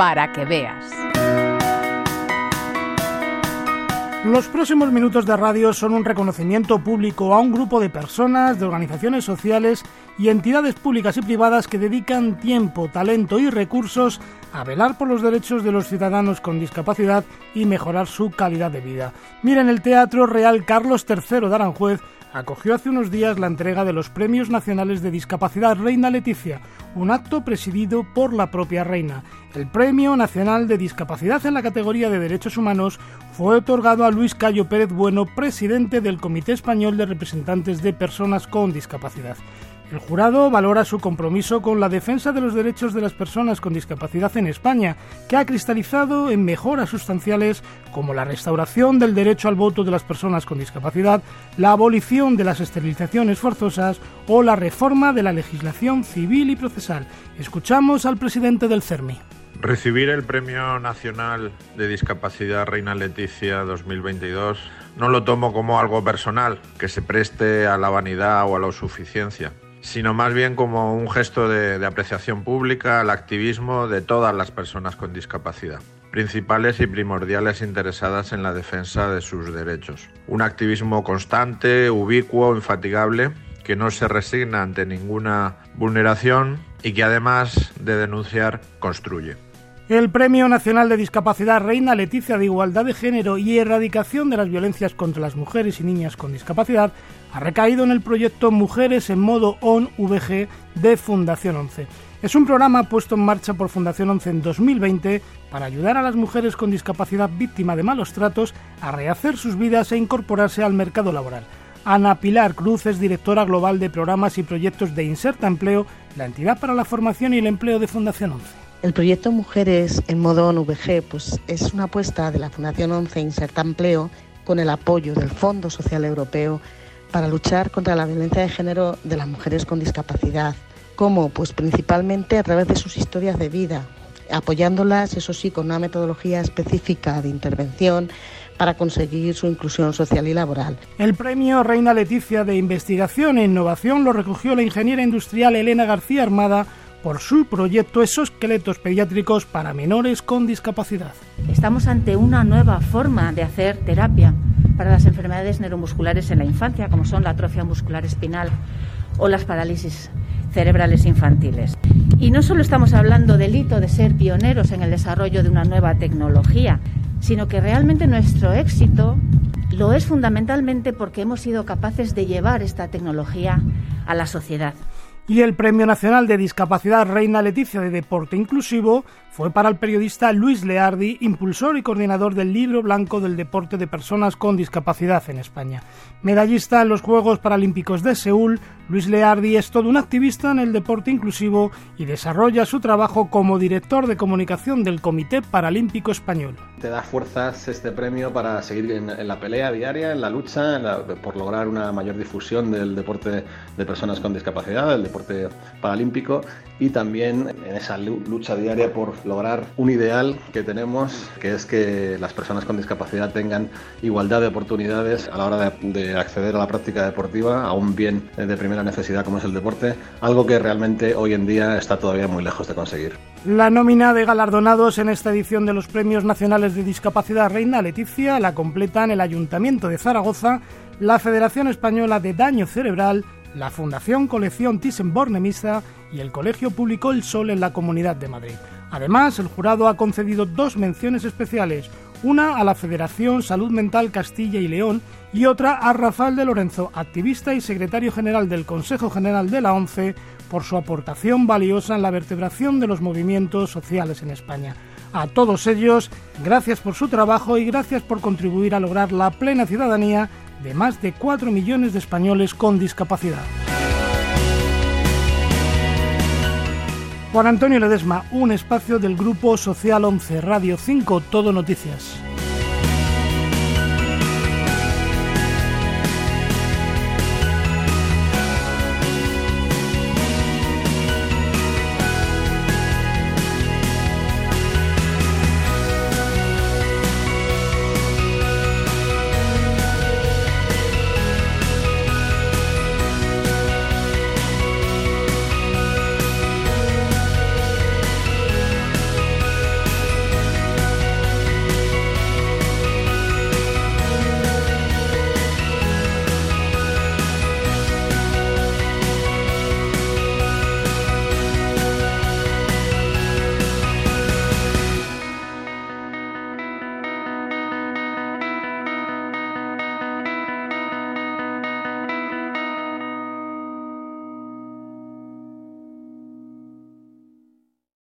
para que veas. Los próximos minutos de radio son un reconocimiento público a un grupo de personas, de organizaciones sociales y entidades públicas y privadas que dedican tiempo, talento y recursos a velar por los derechos de los ciudadanos con discapacidad y mejorar su calidad de vida. Miren, el Teatro Real Carlos III de Aranjuez acogió hace unos días la entrega de los Premios Nacionales de Discapacidad Reina Leticia, un acto presidido por la propia reina. El Premio Nacional de Discapacidad en la categoría de Derechos Humanos fue otorgado a Luis Cayo Pérez Bueno, presidente del Comité Español de Representantes de Personas con Discapacidad. El jurado valora su compromiso con la defensa de los derechos de las personas con discapacidad en España, que ha cristalizado en mejoras sustanciales como la restauración del derecho al voto de las personas con discapacidad, la abolición de las esterilizaciones forzosas o la reforma de la legislación civil y procesal. Escuchamos al presidente del CERMI. Recibir el Premio Nacional de Discapacidad Reina Leticia 2022 no lo tomo como algo personal que se preste a la vanidad o a la suficiencia sino más bien como un gesto de, apreciación pública al activismo de todas las personas con discapacidad principales y primordiales interesadas en la defensa de sus derechos. Un activismo constante, ubicuo, infatigable, que no se resigna ante ninguna vulneración y que además de denunciar, construye. El Premio Nacional de Discapacidad Reina Leticia de Igualdad de Género y Erradicación de las Violencias contra las Mujeres y Niñas con Discapacidad ha recaído en el proyecto Mujeres en modo ON-VG de Fundación 11. Es un programa puesto en marcha por Fundación 11 en 2020 para ayudar a las mujeres con discapacidad víctima de malos tratos a rehacer sus vidas e incorporarse al mercado laboral. Ana Pilar Cruz es directora global de programas y proyectos de Inserta Empleo, la entidad para la formación y el empleo de Fundación 11. El proyecto Mujeres en modo ONVG pues, es una apuesta de la Fundación 11 Inserta Empleo con el apoyo del Fondo Social Europeo para luchar contra la violencia de género de las mujeres con discapacidad. ¿Cómo? Pues principalmente a través de sus historias de vida, apoyándolas, eso sí, con una metodología específica de intervención para conseguir su inclusión social y laboral. El premio Reina Leticia de Investigación e Innovación lo recogió la ingeniera industrial Elena García Armada por su proyecto Esqueletos Pediátricos para Menores con Discapacidad. Estamos ante una nueva forma de hacer terapia para las enfermedades neuromusculares en la infancia, como son la atrofia muscular espinal o las parálisis cerebrales infantiles. Y no solo estamos hablando del hito de ser pioneros en el desarrollo de una nueva tecnología, sino que realmente nuestro éxito lo es fundamentalmente porque hemos sido capaces de llevar esta tecnología a la sociedad. Y el Premio Nacional de Discapacidad Reina Leticia de Deporte Inclusivo fue para el periodista Luis Leardi, impulsor y coordinador del Libro Blanco del Deporte de Personas con Discapacidad en España. Medallista en los Juegos Paralímpicos de Seúl, Luis Leardi es todo un activista en el deporte inclusivo y desarrolla su trabajo como director de comunicación del Comité Paralímpico Español. Te da fuerzas este premio para seguir en, la pelea diaria, en la lucha, por lograr una mayor difusión del deporte de personas con discapacidad, del deporte paralímpico y también en esa lucha diaria por lograr un ideal que tenemos, que es que las personas con discapacidad tengan igualdad de oportunidades a la hora de, acceder a la práctica deportiva, a un bien de primera necesidad como es el deporte, algo que realmente hoy en día está todavía muy lejos de conseguir. La nómina de galardonados en esta edición de los Premios Nacionales de Discapacidad Reina Leticia la completan el Ayuntamiento de Zaragoza, la Federación Española de Daño Cerebral, la Fundación Colección Thyssen-Bornemisza y el Colegio Público El Sol en la Comunidad de Madrid. Además, el jurado ha concedido dos menciones especiales, una a la Federación Salud Mental Castilla y León y otra a Rafael de Lorenzo, activista y secretario general del Consejo General de la ONCE, por su aportación valiosa en la vertebración de los movimientos sociales en España. A todos ellos, gracias por su trabajo y gracias por contribuir a lograr la plena ciudadanía de más de 4 millones de españoles con discapacidad. Juan Antonio Ledesma, un espacio del Grupo Social 11, Radio 5, Todo Noticias.